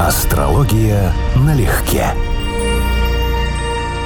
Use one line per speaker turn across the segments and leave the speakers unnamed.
Астрология налегке.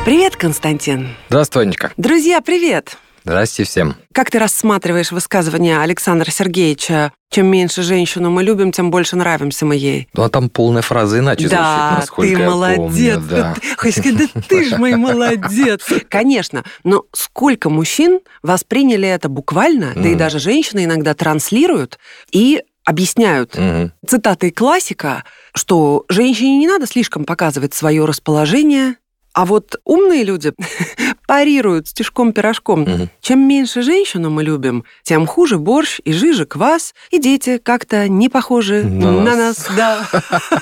Привет, Константин.
Здравствуй, Анечка.
Друзья, привет.
Здрасте всем.
Как ты рассматриваешь высказывание Александра Сергеевича «Чем меньше женщину мы любим, тем больше нравимся мы ей»?
Ну, а там полная фраза иначе
да,
звучит, насколько
ты
я
молодец.
помню. Да.
Хоть сказать, да ты ж мой молодец. Конечно, но сколько мужчин восприняли это буквально, да и даже женщины иногда транслируют и объясняют
Мгм.
цитатой классика, что женщине не надо слишком показывать свое расположение, а вот умные люди парируют стишком-пирожком.
Мгм.
Чем меньше женщину мы любим, тем хуже борщ и жиже квас, и дети как-то не похожи
На
на,
нас.
нас. Да.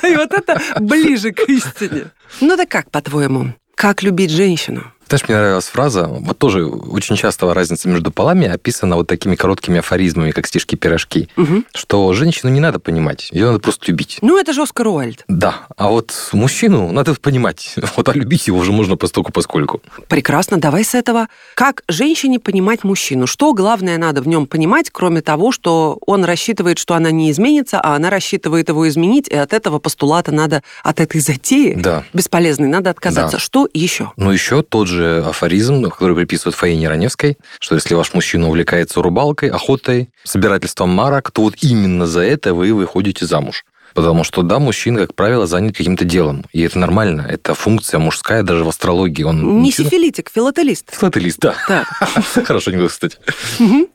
И вот это ближе к истине. Ну да как, по-твоему, как любить женщину?
Знаешь, мне нравилась фраза, вот тоже очень часто разница между полами описана вот такими короткими афоризмами, как стишки-пирожки,
Мгм.
что женщину не надо понимать, ее надо просто любить.
Ну, это же Оскар Уальд.
Да, а вот мужчину надо понимать, вот а любить его уже можно постольку поскольку.
Прекрасно, давай с этого. Как женщине понимать мужчину? Что главное надо в нем понимать, кроме того, что он рассчитывает, что она не изменится, а она рассчитывает его изменить, и от этого постулата надо, от этой затеи
Да.
бесполезной, надо отказаться.
Да.
Что еще?
Ну, еще тот же афоризм, который приписывают Фаине Раневской, что если ваш мужчина увлекается рыбалкой, охотой, собирательством марок, то вот именно за это вы выходите замуж. Потому что, да, мужчина, как правило, занят каким-то делом. И это нормально. Это функция мужская даже в астрологии. Он
Не
мужчина-
сифилитик, филателист.
Филателист, да.
Так.
Хорошо анекдот, кстати.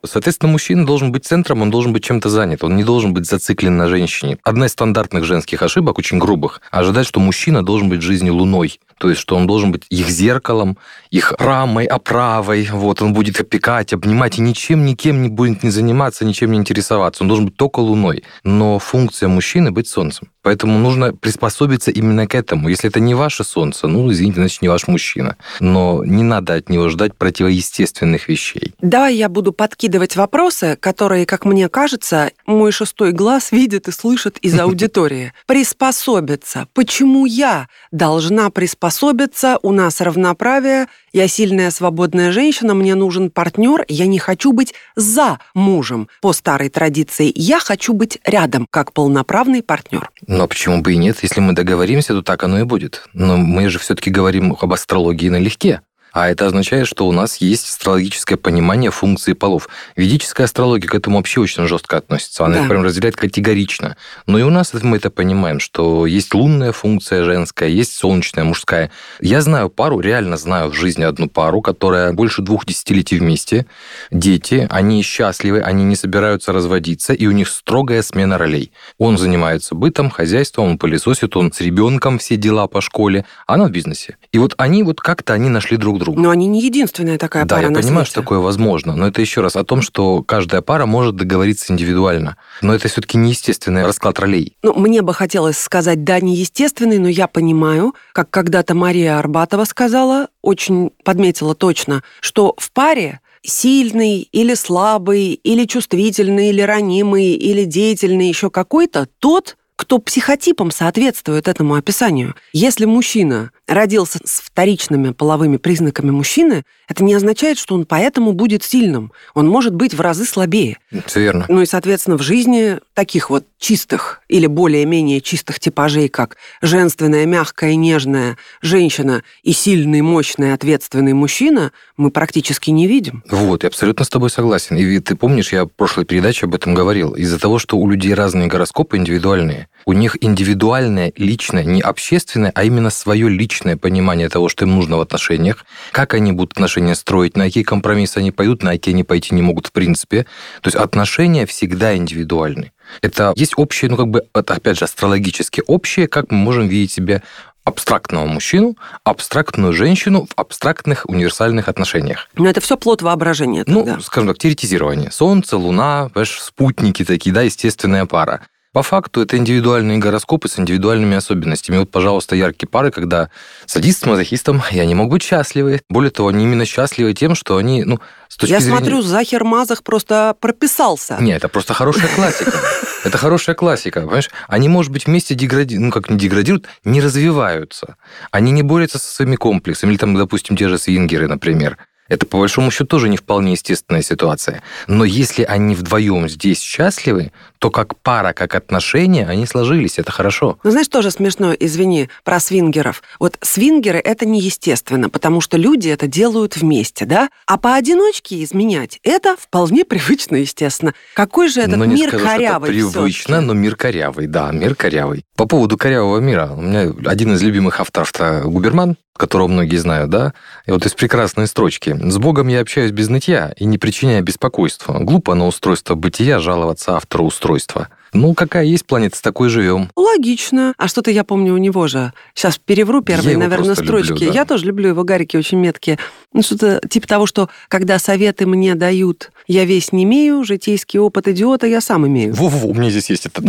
Соответственно, мужчина должен быть центром, он должен быть чем-то занят, он не должен быть зациклен на женщине. Одна из стандартных женских ошибок, очень грубых, ожидать, что мужчина должен быть в жизни луной. То есть, что он должен быть их зеркалом, их рамой, оправой, вот, он будет опекать, обнимать, и ничем, никем не будет не заниматься, ничем не интересоваться. Он должен быть только луной. Но функция мужчины — быть солнцем. Поэтому нужно приспособиться именно к этому. Если это не ваше солнце, ну, извините, значит, не ваш мужчина. Но не надо от него ждать противоестественных вещей.
Давай я буду подкидывать вопросы, которые, как мне кажется, мой шестой глаз видит и слышит из аудитории. Приспособиться. Почему я должна приспособиться? У нас равноправие. Я сильная свободная женщина, мне нужен партнер. Я не хочу быть за мужем по старой традиции. Я хочу быть рядом, как полноправный партнер.
Но почему бы и нет? Если мы договоримся, то так оно и будет. Но мы же все-таки говорим об астрологии налегке. А это означает, что у нас есть астрологическое понимание функции полов. Ведическая астрология к этому вообще очень жестко относится. Она
Да.
их прям разделяет категорично. Но и у нас мы это понимаем, что есть лунная функция женская, есть солнечная мужская. Я знаю пару, реально знаю в жизни одну пару, которая больше двух десятилетий вместе. Дети, они счастливы, они не собираются разводиться, и у них строгая смена ролей. Он занимается бытом, хозяйством, он пылесосит, он с ребенком все дела по школе, а она в бизнесе. И вот они вот как-то они нашли друг друга.
Но они не единственная такая
Да,
пара
я
на
понимаю,
свете.
что такое возможно, но это еще раз о том, что каждая пара может договориться индивидуально. Но это все-таки неестественный расклад ролей.
Ну, мне бы хотелось сказать, да, неестественный, но я понимаю, как когда-то Мария Арбатова сказала, очень подметила точно, что в паре сильный или слабый, или чувствительный, или ранимый, или деятельный еще какой-то тот, кто психотипом соответствует этому описанию. Если мужчина родился с вторичными половыми признаками мужчины, это не означает, что он поэтому будет сильным. Он может быть в разы слабее.
Все верно.
Ну и, соответственно, в жизни таких вот чистых или более-менее чистых типажей, как женственная, мягкая, нежная женщина и сильный, мощный, ответственный мужчина, мы практически не видим.
Вот, я абсолютно с тобой согласен. И ты помнишь, я в прошлой передаче об этом говорил. Из-за того, что у людей разные гороскопы индивидуальные, у них индивидуальное, личное, не общественное, а именно свое личное понимание того, что им нужно в отношениях, как они будут отношения строить, на какие компромиссы они пойдут, на какие они пойти не могут в принципе. То есть отношения всегда индивидуальны. Это есть общее, ну как бы, это, опять же, астрологически общее, как мы можем видеть себя абстрактного мужчину, абстрактную женщину в абстрактных универсальных отношениях.
Но это все плод воображения.
Ну,
тогда.
скажем так, теоретизирование. Солнце, Луна, спутники такие, да, естественная пара. По факту это индивидуальные гороскопы с индивидуальными особенностями. Вот, пожалуйста, яркие пары, когда садист с мазохистом, и они могут быть счастливы. Более того, они именно счастливы тем, что они, ну, с точки
Я
зрения...
смотрю, Захер Мазах просто прописался.
Не, это просто хорошая классика. Это хорошая классика, понимаешь? Они, может быть, вместе деградируют, ну, как не деградируют, не развиваются. Они не борются со своими комплексами. Или там, допустим, те же свингеры, например. Это, по большому счету, тоже не вполне естественная ситуация. Но если они вдвоем здесь счастливы, то как пара, как отношения, они сложились, это хорошо.
Ну, знаешь, тоже смешно, извини, про свингеров. Вот свингеры — это неестественно, потому что люди это делают вместе, да? А поодиночке изменять — это вполне привычно, естественно. Какой же этот
но не
мир
скажу,
корявый
что это привычно, но мир корявый, да, мир корявый. По поводу корявого мира, у меня один из любимых авторов Губерман, которого многие знают, да? И вот из прекрасной строчки. «С Богом я общаюсь без нытья и не причиняя беспокойства. Глупо на устройство бытия жаловаться автору устройства». Ну, какая есть планета, с такой живем.
Логично. А что-то я помню у него же. Сейчас перевру первые,
его
наверное,
просто люблю,
строчки.
да.
Я тоже люблю его, гарики очень меткие. Ну, что-то типа того, что когда советы мне дают, я весь не имею, житейский опыт идиота я сам имею.
Во-во, у меня здесь есть это.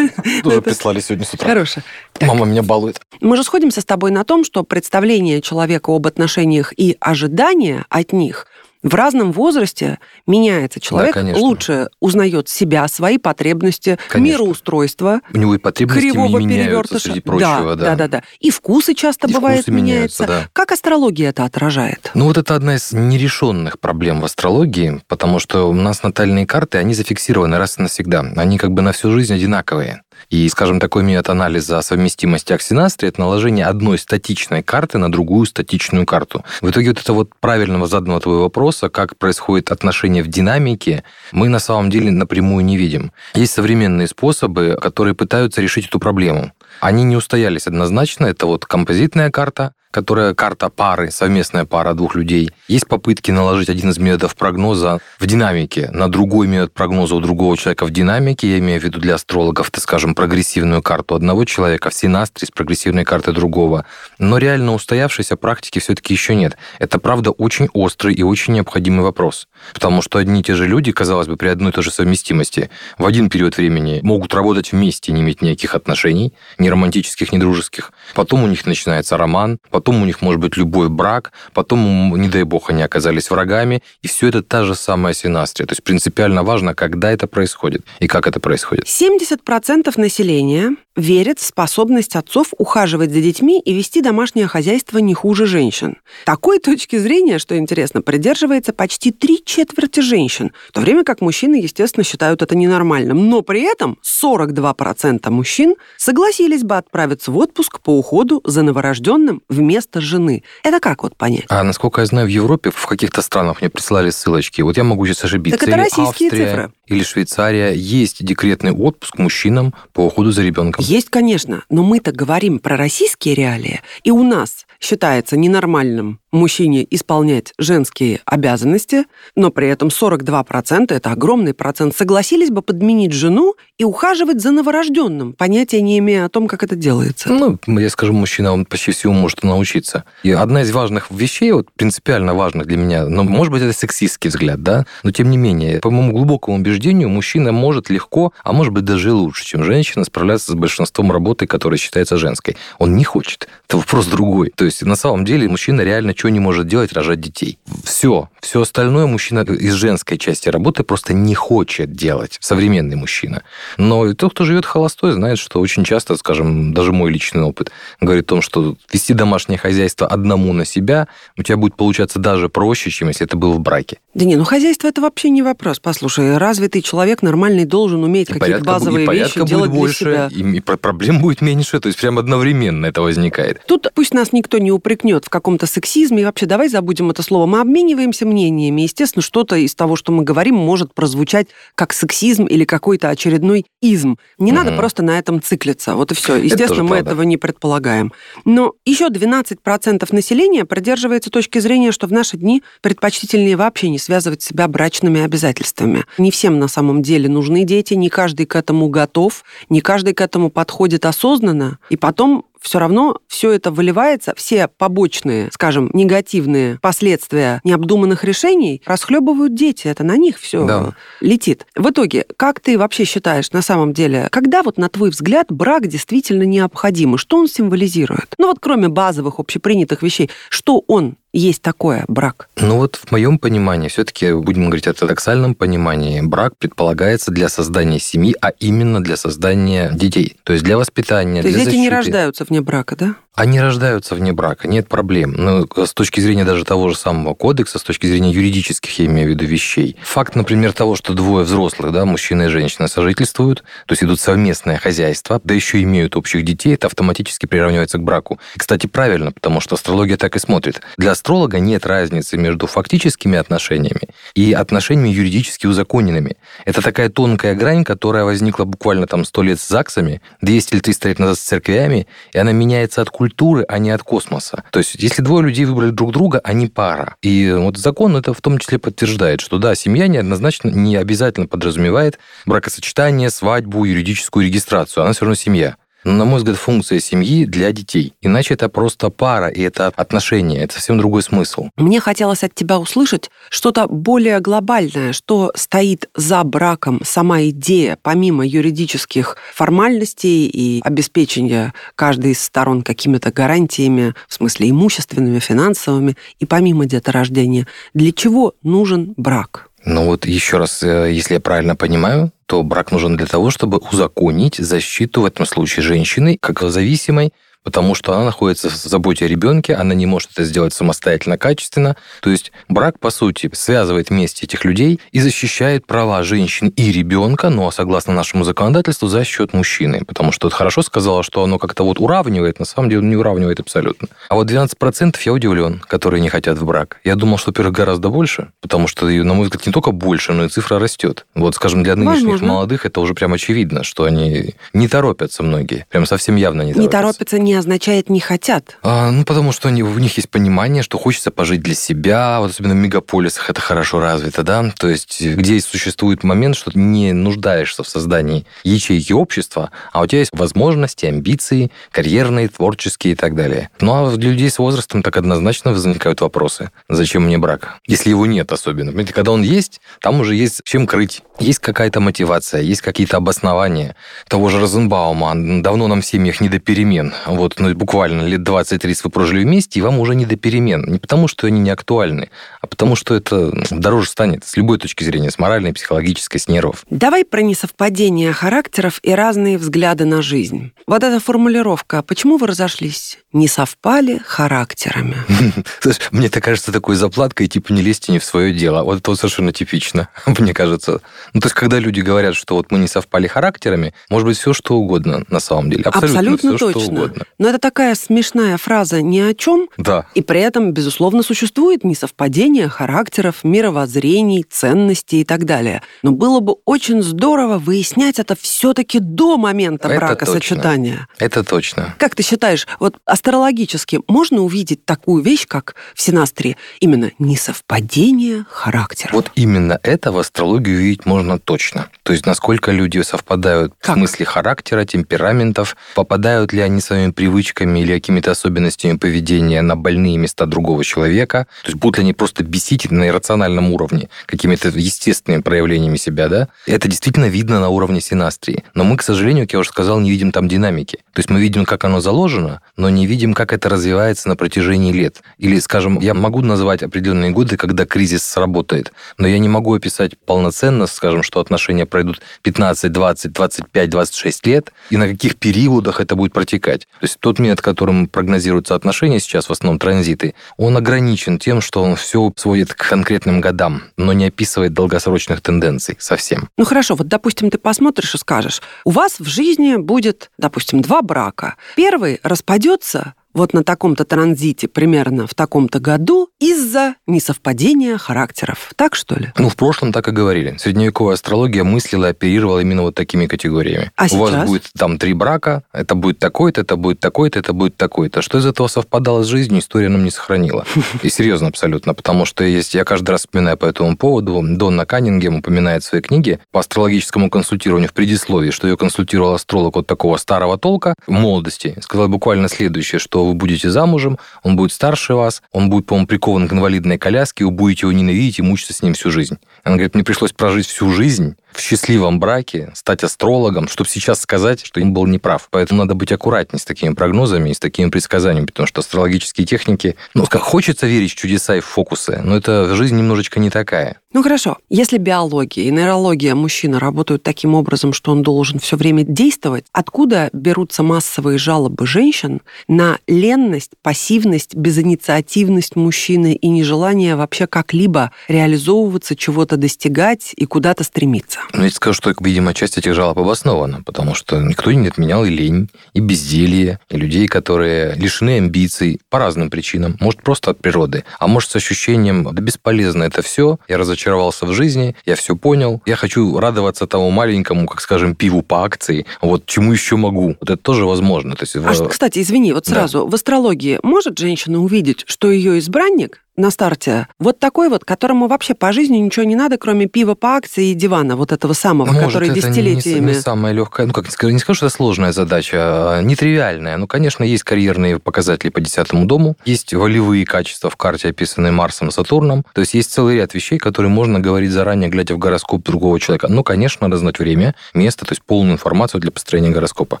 Тоже прислали сегодня с утра.
Хорошо.
Мама меня балует.
Мы же сходимся с тобой на том, что представление человека об отношениях и ожидания от них в разном возрасте меняется. Человек
конечно.
лучше узнает себя, свои потребности,
Конечно.
мироустройство,
У него и потребности
кривого
не
перевертыша.
среди прочего.
да, да, да, да. И вкусы часто
И
бывает
вкусы меняются,
меняются.
да.
Как астрология это отражает?
Ну вот это одна из нерешенных проблем в астрологии, потому что у нас натальные карты, они зафиксированы раз и навсегда. Они как бы на всю жизнь одинаковые. И, скажем, такой метод анализа совместимости аксинастрии – это наложение одной статичной карты на другую статичную карту. В итоге вот это вот правильного заданного твоего вопроса, как происходит отношение в динамике, мы на самом деле напрямую не видим. Есть современные способы, которые пытаются решить эту проблему. Они не устоялись однозначно. Это вот композитная карта, которая карта пары, совместная пара двух людей. Есть попытки наложить один из методов прогноза в динамике на другой метод прогноза у другого человека в динамике. Я имею в виду для астрологов, это, скажем, прогрессивную карту одного человека в синастре с прогрессивной картой другого. Но реально устоявшейся практики все-таки еще нет. Это, правда, очень острый и очень необходимый вопрос. Потому что одни и те же люди, казалось бы, при одной и той же совместимости в один период времени могут работать вместе, не иметь никаких отношений, ни романтических, ни дружеских. Потом у них начинается роман, потом у них может быть любой брак, потом, не дай бог, они оказались врагами, и все это та же самая синастрия. То есть принципиально важно, когда это происходит и как это происходит.
70% населения верят в способность отцов ухаживать за детьми и вести домашнее хозяйство не хуже женщин. Такой точки зрения, что интересно, придерживается почти три четверти женщин, в то время как мужчины, естественно, считают это ненормальным. Но при этом 42% мужчин согласились бы отправиться в отпуск по уходу за новорожденным вместо жены. Это как вот понять?
А насколько я знаю, в Европе, в каких-то странах мне прислали ссылочки. Вот я могу сейчас ошибиться.
Так это
Или
российские
Австрия,
цифры.
Или Швейцария. Есть декретный отпуск мужчинам по уходу за ребенком.
Есть, конечно, но мы-то говорим про российские реалии, и у нас считается ненормальным мужчине исполнять женские обязанности, но при этом 42%, это огромный процент, согласились бы подменить жену и ухаживать за новорожденным, понятия не имея о том, как это делается.
Ну, я скажу, мужчина, он почти всему может научиться. И одна из важных вещей, вот принципиально важных для меня, но, может быть, это сексистский взгляд, да, но тем не менее, по моему глубокому убеждению, мужчина может легко, а может быть даже лучше, чем женщина, справляться с большинством работы, которая считается женской. Он не хочет. Это вопрос другой. То есть, на самом деле, мужчина реально что не может делать, рожать детей. Все. Все остальное мужчина из женской части работы просто не хочет делать. Современный мужчина. Но тот, кто живет холостой, знает, что очень часто, скажем, даже мой личный опыт говорит о том, что вести домашнее хозяйство одному на себя у тебя будет получаться даже проще, чем если это был в браке.
Да не, ну хозяйство это вообще не вопрос. Послушай, развитый человек нормальный должен уметь
И
какие-то базовые
и
вещи делать
будет больше,
для себя.
и, и про- проблем будет меньше, то есть прям одновременно это возникает.
Тут пусть нас никто не упрекнет в каком-то сексизме, и вообще давай забудем это слово. Мы обмениваемся мнениями. Естественно, что-то из того, что мы говорим, может прозвучать как сексизм или какой-то очередной изм. Не надо
Мгм.
просто на этом циклиться. Вот и все. Естественно, мы
правда.
этого не предполагаем. Но еще 12% населения придерживается точки зрения, что в наши дни предпочтительнее вообще не связывать себя брачными обязательствами. Не всем на самом деле нужны дети, не каждый к этому готов, не каждый к этому подходит осознанно. И потом все равно все это выливается, все побочные, скажем, негативные последствия необдуманных решений расхлебывают дети. Это на них все
Да.
летит. В итоге, как ты вообще считаешь на самом деле, когда вот на твой взгляд брак действительно необходим, и что он символизирует? Ну вот кроме базовых общепринятых вещей, что он есть такое брак?
Ну вот в моем понимании, все-таки будем говорить о ортодоксальном понимании, брак предполагается для создания семьи, а именно для создания детей. То есть для воспитания,
То есть
для
дети не
защиты.
рождаются вне брака, да?
Они рождаются вне брака, нет проблем. Но с точки зрения даже того же самого кодекса, с точки зрения юридических, я имею в виду, вещей. Факт, например, того, что двое взрослых, да, мужчина и женщина, сожительствуют, то есть идут совместное хозяйство, да еще имеют общих детей, это автоматически приравнивается к браку. И, кстати, правильно, потому что астрология так и смотрит. Для астролога нет разницы между фактическими отношениями и отношениями юридически узаконенными. Это такая тонкая грань, которая возникла буквально там сто лет с ЗАГСами, 200 или 300 лет назад с церквями, и она меняется от культуры, а не от космоса. То есть, если двое людей выбрали друг друга, они пара. И вот закон это в том числе подтверждает, что да, семья неоднозначно не обязательно подразумевает бракосочетание, свадьбу, юридическую регистрацию. Она все равно семья. На мой взгляд, функция семьи для детей. Иначе это просто пара, и это отношения, это совсем другой смысл.
Мне хотелось от тебя услышать что-то более глобальное, что стоит за браком, сама идея, помимо юридических формальностей и обеспечения каждой из сторон какими-то гарантиями, в смысле имущественными, финансовыми, и помимо деторождения, для чего нужен брак?
Ну вот еще раз, э, если я правильно понимаю, то брак нужен для того, чтобы узаконить защиту в этом случае женщины как зависимой потому что она находится в заботе о ребенке, она не может это сделать самостоятельно, качественно. То есть брак, по сути, связывает вместе этих людей и защищает права женщин и ребенка, но согласно нашему законодательству, за счет мужчины. Потому что вот хорошо сказала, что оно как-то вот уравнивает, на самом деле не уравнивает абсолютно. А вот 12% я удивлен, которые не хотят в брак. Я думал, что, во-первых, гораздо больше, потому что, на мой взгляд, не только больше, но и цифра растет. Вот, скажем, для нынешних Возможно. молодых это уже прям очевидно, что они не торопятся многие. Прям совсем явно не торопятся.
Не торопятся, не означает не хотят?
А, ну, потому что они, у них есть понимание, что хочется пожить для себя, вот особенно в мегаполисах это хорошо развито, да, то есть где существует момент, что ты не нуждаешься в создании ячейки общества, а у тебя есть возможности, амбиции, карьерные, творческие и так далее. Ну, а для людей с возрастом так однозначно возникают вопросы. Зачем мне брак? Если его нет особенно. Понимаете, когда он есть, там уже есть чем крыть. Есть какая-то мотивация, есть какие-то обоснования. Того же Розенбаума, давно нам в семьях не до перемен. Ну, буквально лет 20-30 вы прожили вместе, и вам уже не до перемен. Не потому, что они не актуальны, а потому, что это дороже станет с любой точки зрения, с моральной, психологической, с нервов.
Давай про несовпадение характеров и разные взгляды на жизнь. Вот эта формулировка. Почему вы разошлись? Не совпали характерами.
Мне это кажется такой заплаткой, типа не лезьте не в свое дело. Вот это совершенно типично, мне кажется. Ну, то есть, когда люди говорят, что вот мы не совпали характерами, может быть, все что угодно на самом деле.
Абсолютно, Абсолютно все, точно. Что угодно. Но это такая смешная фраза ни о чем.
Да.
И при этом, безусловно, существует несовпадение характеров, мировоззрений, ценностей и так далее. Но было бы очень здорово выяснять это все-таки до момента это бракосочетания.
Точно. Это точно.
Как ты считаешь, вот астрологически можно увидеть такую вещь, как в Синастрии, именно несовпадение характеров?
Вот именно это в астрологии увидеть можно точно. То есть, насколько люди совпадают как? в смысле характера, темпераментов, попадают ли они своими привычками или какими-то особенностями поведения на больные места другого человека. То есть, будут ли они просто бесить на иррациональном уровне, какими-то естественными проявлениями себя, да? Это действительно видно на уровне синастрии. Но мы, к сожалению, как я уже сказал, не видим там динамики. То есть, мы видим, как оно заложено, но не видим, как это развивается на протяжении лет. Или, скажем, я могу назвать определенные годы, когда кризис сработает, но я не могу описать полноценно, скажем, что отношения пройдут 15, 20, 25, 26 лет, и на каких периодах это будет протекать. То есть тот метод, которым прогнозируются отношения сейчас, в основном транзиты, он ограничен тем, что он все сводит к конкретным годам, но не описывает долгосрочных тенденций совсем.
Ну хорошо, вот допустим, ты посмотришь и скажешь, у вас в жизни будет, допустим, два брака. Первый распадется вот на таком-то транзите примерно в таком-то году из-за несовпадения характеров. Так что ли?
Ну, в прошлом так и говорили. Средневековая астрология мыслила и оперировала именно вот такими категориями.
А
У
сейчас?
вас будет там три брака, это будет такой-то, это будет такой-то, это будет такой-то. Что из этого совпадало с жизнью, история нам не сохранила. И серьезно абсолютно, потому что есть, я каждый раз вспоминаю по этому поводу, Донна Каннингем упоминает в своей книге по астрологическому консультированию в предисловии, что ее консультировал астролог вот такого старого толка в молодости. Сказал буквально следующее, что вы будете замужем, он будет старше вас, он будет, по-моему, прикован к инвалидной коляске, вы будете его ненавидеть и мучиться с ним всю жизнь. Она говорит, мне пришлось прожить всю жизнь, в счастливом браке, стать астрологом, чтобы сейчас сказать, что им был неправ. Поэтому надо быть аккуратнее с такими прогнозами и с такими предсказаниями, потому что астрологические техники, ну, как хочется верить в чудеса и в фокусы, но это жизнь немножечко не такая.
Ну хорошо, если биология и нейрология мужчины работают таким образом, что он должен все время действовать, откуда берутся массовые жалобы женщин на ленность, пассивность, безинициативность мужчины и нежелание вообще как-либо реализовываться, чего-то достигать и куда-то стремиться?
Ну, я скажу, что, видимо, часть этих жалоб обоснована, потому что никто не отменял и лень, и безделье, и людей, которые лишены амбиций по разным причинам. Может, просто от природы, а может, с ощущением, да бесполезно это все, я разочаровался в жизни, я все понял, я хочу радоваться тому маленькому, как скажем, пиву по акции, вот чему еще могу. Вот это тоже возможно. То есть,
а, в... кстати, извини, вот сразу, да. в астрологии может женщина увидеть, что ее избранник на старте. Вот такой вот, которому вообще по жизни ничего не надо, кроме пива по акции и дивана, вот этого самого, Может, который это десятилетиями.
Не, не самая легкая, ну как не скажу, не скажу, что это сложная задача, а нетривиальная. Ну, конечно, есть карьерные показатели по десятому дому, есть волевые качества в карте, описанные Марсом и Сатурном. То есть есть целый ряд вещей, которые можно говорить заранее, глядя в гороскоп другого человека. Ну, конечно, надо знать время, место, то есть полную информацию для построения гороскопа.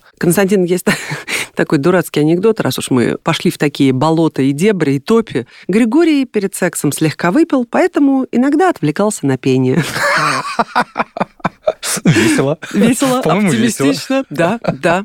Константин, есть такой дурацкий анекдот, раз уж мы пошли в такие болота и дебри, и топи. Григорий перед сексом слегка выпил, поэтому иногда отвлекался на пение.
Весело.
Весело, оптимистично. Да, да.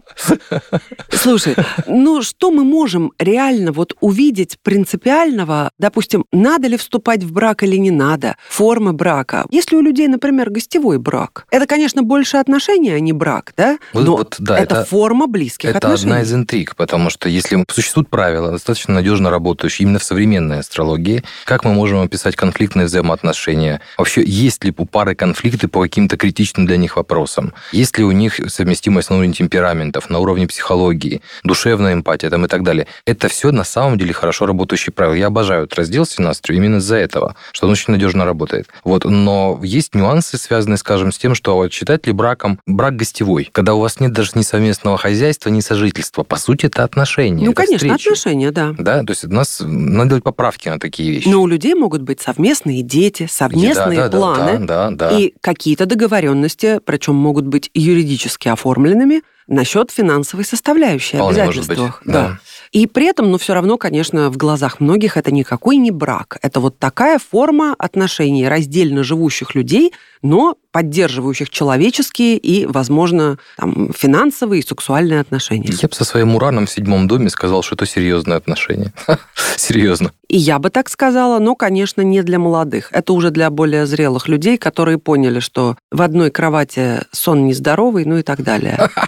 Слушай, ну что мы можем реально вот увидеть принципиального, допустим, надо ли вступать в брак или не надо, формы брака. Если у людей, например, гостевой брак, это, конечно, больше отношения, а не брак, да? Но вот, да, это, это форма близких
это
отношений.
Это одна из интриг, потому что если существуют правила, достаточно надежно работающие именно в современной астрологии, как мы можем описать конфликтные взаимоотношения? Вообще, есть ли у пары конфликты по каким-то критичным для них вопросам. Есть ли у них совместимость на уровне темпераментов, на уровне психологии, душевная эмпатия там, и так далее. Это все на самом деле хорошо работающие правила. Я обожаю этот раздел Синастрию именно из-за этого, что он очень надежно работает. Вот. Но есть нюансы, связанные, скажем, с тем, что вот считать ли браком брак гостевой, когда у вас нет даже ни совместного хозяйства, ни сожительства. По сути, это отношения.
Ну,
это
конечно,
встречи.
отношения, да.
Да, то есть у нас надо делать поправки на такие вещи.
Но у людей могут быть совместные дети, совместные да, да, планы
да, да, да,
и какие-то договоренности, причем могут быть юридически оформленными, насчет финансовой составляющей, Вполне обязательствах.
Быть, да. да.
И при этом, ну, все равно, конечно, в глазах многих это никакой не брак. Это вот такая форма отношений раздельно живущих людей, но поддерживающих человеческие и, возможно, там, финансовые и сексуальные отношения.
Я бы со своим ураном в седьмом доме сказал, что это серьезные отношения. Серьезно.
И я бы так сказала, но, конечно, не для молодых. Это уже для более зрелых людей, которые поняли, что в одной кровати сон нездоровый, ну и так далее.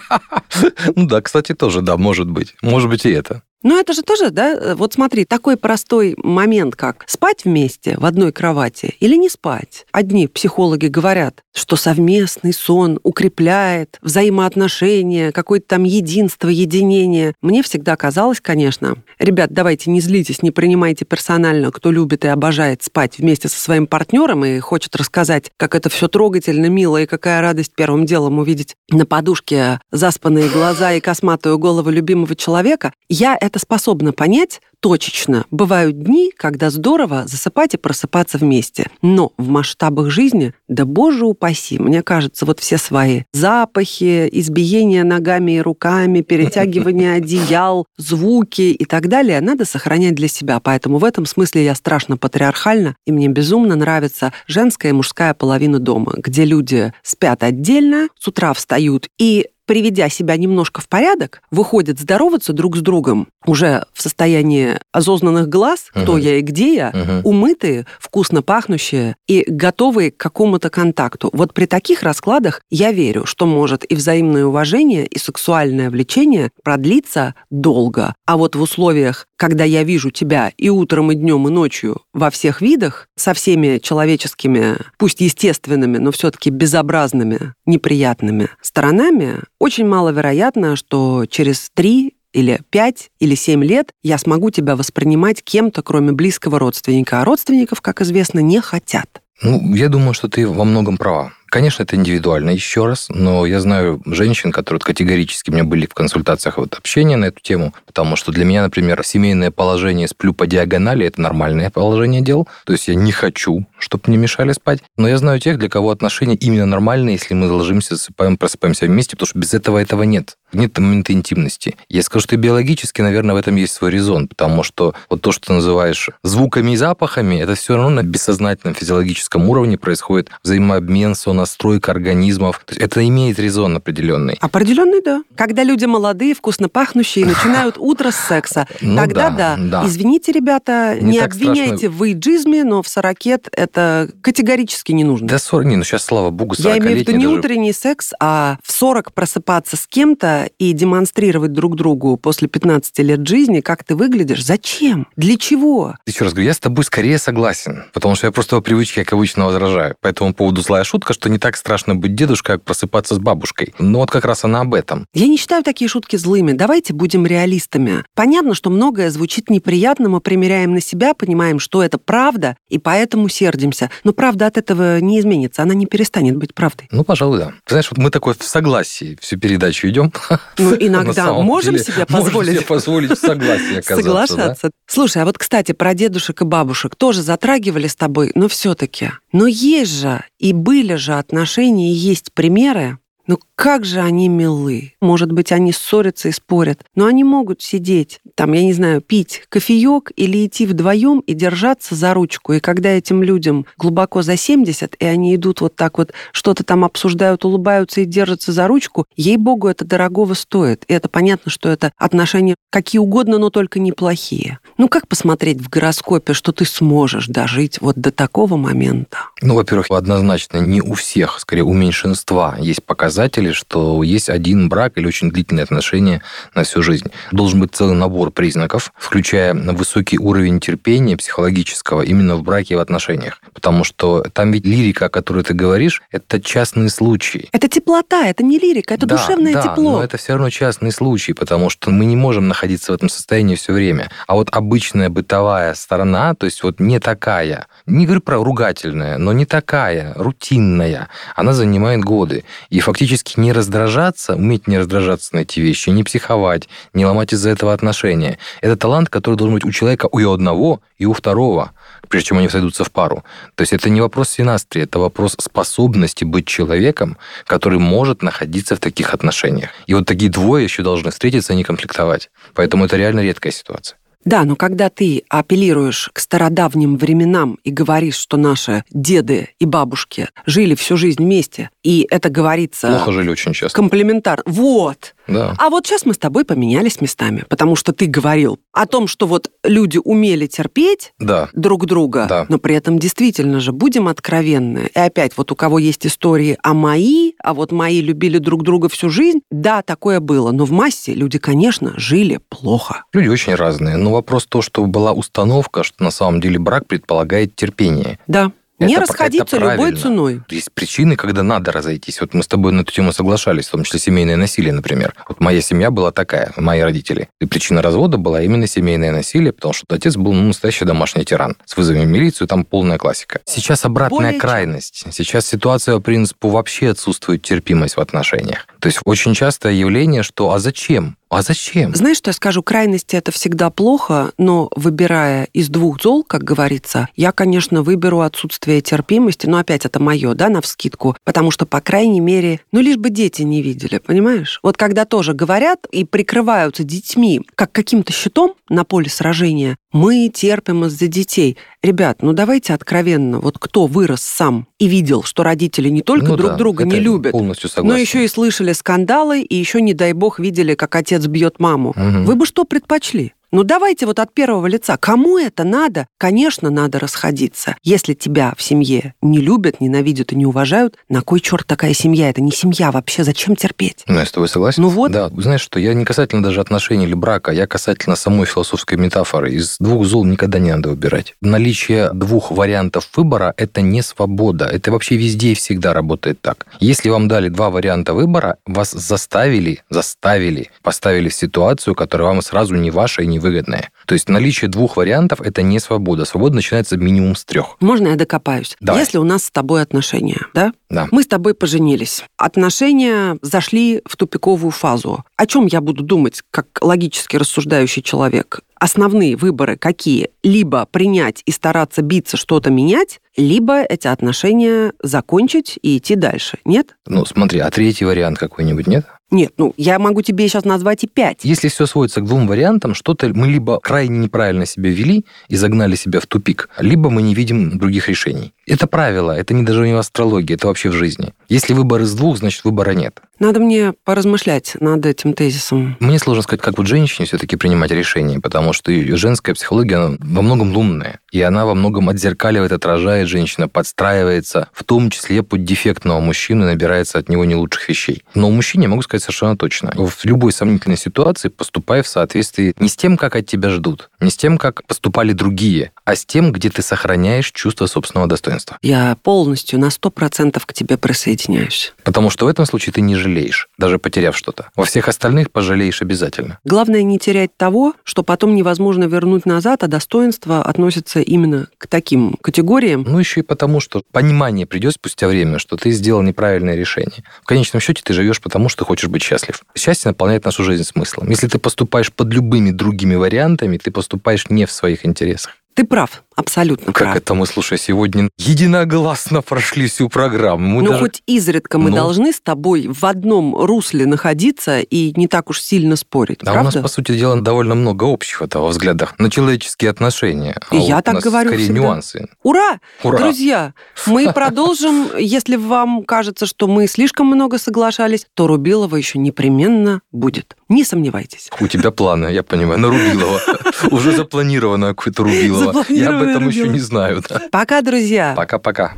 Ну да, кстати, тоже, да, может быть. Может быть и это.
Ну, это же тоже, да, э, вот смотри, такой простой момент, как спать вместе в одной кровати или не спать. Одни психологи говорят, что совместный сон укрепляет взаимоотношения, какое-то там единство, единение. Мне всегда казалось, конечно, ребят, давайте не злитесь, не принимайте персонально, кто любит и обожает спать вместе со своим партнером и хочет рассказать, как это все трогательно, мило и какая радость первым делом увидеть на подушке заспанные глаза и косматую голову любимого человека. Я это способна понять точечно. Бывают дни, когда здорово засыпать и просыпаться вместе. Но в масштабах жизни, да боже упаси, мне кажется, вот все свои запахи, избиение ногами и руками, перетягивание одеял, звуки и так далее надо сохранять для себя. Поэтому в этом смысле я страшно патриархальна, и мне безумно нравится женская и мужская половина дома, где люди спят отдельно, с утра встают и приведя себя немножко в порядок, выходят здороваться друг с другом уже в состоянии осознанных глаз, кто uh-huh. я и где я, uh-huh. умытые, вкусно пахнущие и готовые к какому-то контакту. Вот при таких раскладах я верю, что может и взаимное уважение, и сексуальное влечение продлиться долго. А вот в условиях, когда я вижу тебя и утром, и днем, и ночью во всех видах, со всеми человеческими, пусть естественными, но все-таки безобразными, неприятными сторонами, очень маловероятно, что через три или пять или семь лет я смогу тебя воспринимать кем-то, кроме близкого родственника. А родственников, как известно, не хотят.
Ну, я думаю, что ты во многом права. Конечно, это индивидуально, еще раз, но я знаю женщин, которые категорически у меня были в консультациях вот общения на эту тему, потому что для меня, например, семейное положение сплю по диагонали – это нормальное положение дел, то есть я не хочу, чтобы мне мешали спать, но я знаю тех, для кого отношения именно нормальные, если мы ложимся, засыпаем, просыпаемся вместе, потому что без этого этого нет. Нет момента интимности. Я скажу, что биологически, наверное, в этом есть свой резон, потому что вот то, что ты называешь звуками и запахами, это все равно на бессознательном физиологическом уровне происходит взаимообмен, сонастройка организмов. То есть это имеет резон определенный.
Определенный, да. Когда люди молодые, вкусно пахнущие, начинают утро с секса,
Ну
тогда
да,
да.
да.
Извините, ребята,
Не
обвиняйте
страшно.
в иджизме, но в сорокет это категорически не нужно.
Да 40, не, ну сейчас, слава богу, 40
Я имею в виду не
даже...
утренний секс, а в 40 просыпаться с кем-то и демонстрировать друг другу после 15 лет жизни, как ты выглядишь. Зачем? Для чего?
Еще раз говорю, я с тобой скорее согласен, потому что я просто по привычке, как обычно, возражаю. По этому поводу злая шутка, что не так страшно быть дедушкой, как просыпаться с бабушкой. Но вот как раз она об этом.
Я не считаю такие шутки злыми. Давайте будем реалистами. Понятно, что многое звучит неприятно, мы примеряем на себя, понимаем, что это правда, и поэтому сердимся. Но правда от этого не изменится, она не перестанет быть правдой.
Ну, пожалуй, да. Ты знаешь, вот мы такой в согласии всю передачу идем.
Ну, иногда можем
деле,
себе
можем
позволить
себе позволить в согласии оказаться. да?
соглашаться. Слушай, а вот, кстати, про дедушек и бабушек тоже затрагивали с тобой, но все-таки. Но есть же и были же отношения, и есть примеры, ну как же они милы. Может быть, они ссорятся и спорят, но они могут сидеть, там, я не знаю, пить кофеек или идти вдвоем и держаться за ручку. И когда этим людям глубоко за 70, и они идут вот так вот, что-то там обсуждают, улыбаются и держатся за ручку, ей-богу, это дорогого стоит. И это понятно, что это отношения какие угодно, но только неплохие. Ну как посмотреть в гороскопе, что ты сможешь дожить вот до такого момента?
Ну, во-первых, однозначно не у всех, скорее у меньшинства есть показатели, что есть один брак или очень длительные отношения на всю жизнь. Должен быть целый набор признаков, включая высокий уровень терпения психологического именно в браке и в отношениях. Потому что там ведь лирика, о которой ты говоришь, это частные случаи.
Это теплота, это не лирика, это
Да,
душевное
да,
тепло.
но это все равно частный случай, потому что мы не можем находиться в этом состоянии все время. А вот обычная бытовая сторона, то есть вот не такая, не говорю про ругательная, но не такая, рутинная, она занимает годы. И фактически не раздражаться, уметь не раздражаться на эти вещи, не психовать, не ломать из-за этого отношения, это талант, который должен быть у человека и у одного, и у второго прежде чем они сойдутся в пару. То есть это не вопрос синастрии, это вопрос способности быть человеком, который может находиться в таких отношениях. И вот такие двое еще должны встретиться и не конфликтовать. Поэтому это реально редкая ситуация.
Да, но когда ты апеллируешь к стародавним временам и говоришь, что наши деды и бабушки жили всю жизнь вместе, и это говорится
Плохо жили очень часто.
комплементарно. Вот.
Да.
А вот сейчас мы с тобой поменялись местами, потому что ты говорил о том, что вот люди умели терпеть
Да.
друг друга,
Да.
но при этом действительно же будем откровенны. И опять вот у кого есть истории о мои, а вот мои любили друг друга всю жизнь, да, такое было, но в массе люди, конечно, жили плохо.
Люди очень разные. Но вопрос то, что была установка, что на самом деле брак предполагает терпение.
Да. Не
Это-
расходиться
это
любой ценой.
Есть причины, когда надо разойтись. Вот мы с тобой на эту тему соглашались, в том числе семейное насилие, например. Вот моя семья была такая, мои родители. И причина развода была именно семейное насилие, потому что отец был ну, настоящий домашний тиран. С вызовами в милицию, там полная классика. Сейчас обратная
Более
крайность. Сейчас ситуация по принципу вообще отсутствует терпимость в отношениях. То есть очень частое явление, что а зачем? А зачем?
Знаешь, что я скажу? Крайности это всегда плохо, но выбирая из двух зол, как говорится, я, конечно, выберу отсутствие терпимости, но опять это мое, да, на вскидку, потому что, по крайней мере, ну, лишь бы дети не видели, понимаешь? Вот когда тоже говорят и прикрываются детьми как каким-то щитом на поле сражения, мы терпим из-за детей. Ребят, ну давайте откровенно, вот кто вырос сам и видел, что родители не только
Ну
друг
да,
друга не любят, но еще и слышали скандалы, и еще, не дай бог, видели, как отец бьет маму.
Мгм.
Вы бы что предпочли? Ну давайте вот от первого лица. Кому это надо? Конечно, надо расходиться. Если тебя в семье не любят, ненавидят и не уважают, на кой черт такая семья? Это не семья вообще. Зачем терпеть?
Ну, я с тобой согласен.
Ну вот.
Да, знаешь, что я не касательно даже отношений или брака, я касательно самой философской метафоры. Из двух зол никогда не надо выбирать. Наличие двух вариантов выбора – это не свобода. Это вообще везде и всегда работает так. Если вам дали два варианта выбора, вас заставили, заставили, поставили в ситуацию, которая вам сразу не ваша и не невыгодное. То есть наличие двух вариантов – это не свобода. Свобода начинается минимум с трех.
Можно я докопаюсь?
Давай.
Если у нас с тобой отношения, да?
Да.
Мы с тобой поженились. Отношения зашли в тупиковую фазу. О чем я буду думать, как логически рассуждающий человек? Основные выборы какие? Либо принять и стараться биться, что-то менять, либо эти отношения закончить и идти дальше. Нет?
Ну, смотри, а третий вариант какой-нибудь нет?
Нет, ну, я могу тебе сейчас назвать и пять.
Если все сводится к двум вариантам, что-то мы либо крайне неправильно себя вели и загнали себя в тупик, либо мы не видим других решений. Это правило, это не даже не в астрологии, это вообще в жизни. Если выбор из двух, значит выбора нет.
Надо мне поразмышлять над этим тезисом.
Мне сложно сказать, как вот женщине все-таки принимать решения, потому что ее женская психология она во многом лунная, и она во многом отзеркаливает, отражает женщина, подстраивается, в том числе под дефектного мужчину, и набирается от него не лучших вещей. Но у мужчин я могу сказать совершенно точно. В любой сомнительной ситуации поступай в соответствии не с тем, как от тебя ждут, не с тем, как поступали другие, а с тем, где ты сохраняешь чувство собственного достоинства.
Я полностью на сто процентов к тебе присоединяюсь.
Потому что в этом случае ты не жалеешь, даже потеряв что-то. Во всех остальных пожалеешь обязательно.
Главное не терять того, что потом невозможно вернуть назад, а достоинство относится именно к таким категориям.
Ну, еще и потому, что понимание придет спустя время, что ты сделал неправильное решение. В конечном счете ты живешь потому, что хочешь быть счастлив. Счастье наполняет нашу жизнь смыслом. Если ты поступаешь под любыми другими вариантами, ты поступаешь не в своих интересах.
Ты прав, абсолютно
Как
прав.
это мы, слушай, сегодня единогласно прошли всю программу. Мы
Ну,
даже-
хоть изредка мы
Ну.
должны с тобой в одном русле находиться и не так уж сильно спорить,
А у нас,
правда?
по сути дела, довольно много общего-то во взглядах на человеческие отношения. А
И
вот
я
у
так
нас
говорю
скорее
всегда.
нюансы.
Ура!
Ура!
Друзья, мы продолжим. Если вам кажется, что мы слишком много соглашались, то Рубилова еще непременно будет. Не сомневайтесь.
У тебя планы, я понимаю, на Рубилова. Уже запланировано какое-то Рубилова. Я об Этом еще не знаю. да.
Пока, друзья.
Пока-пока.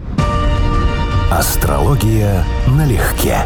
Астрология налегке.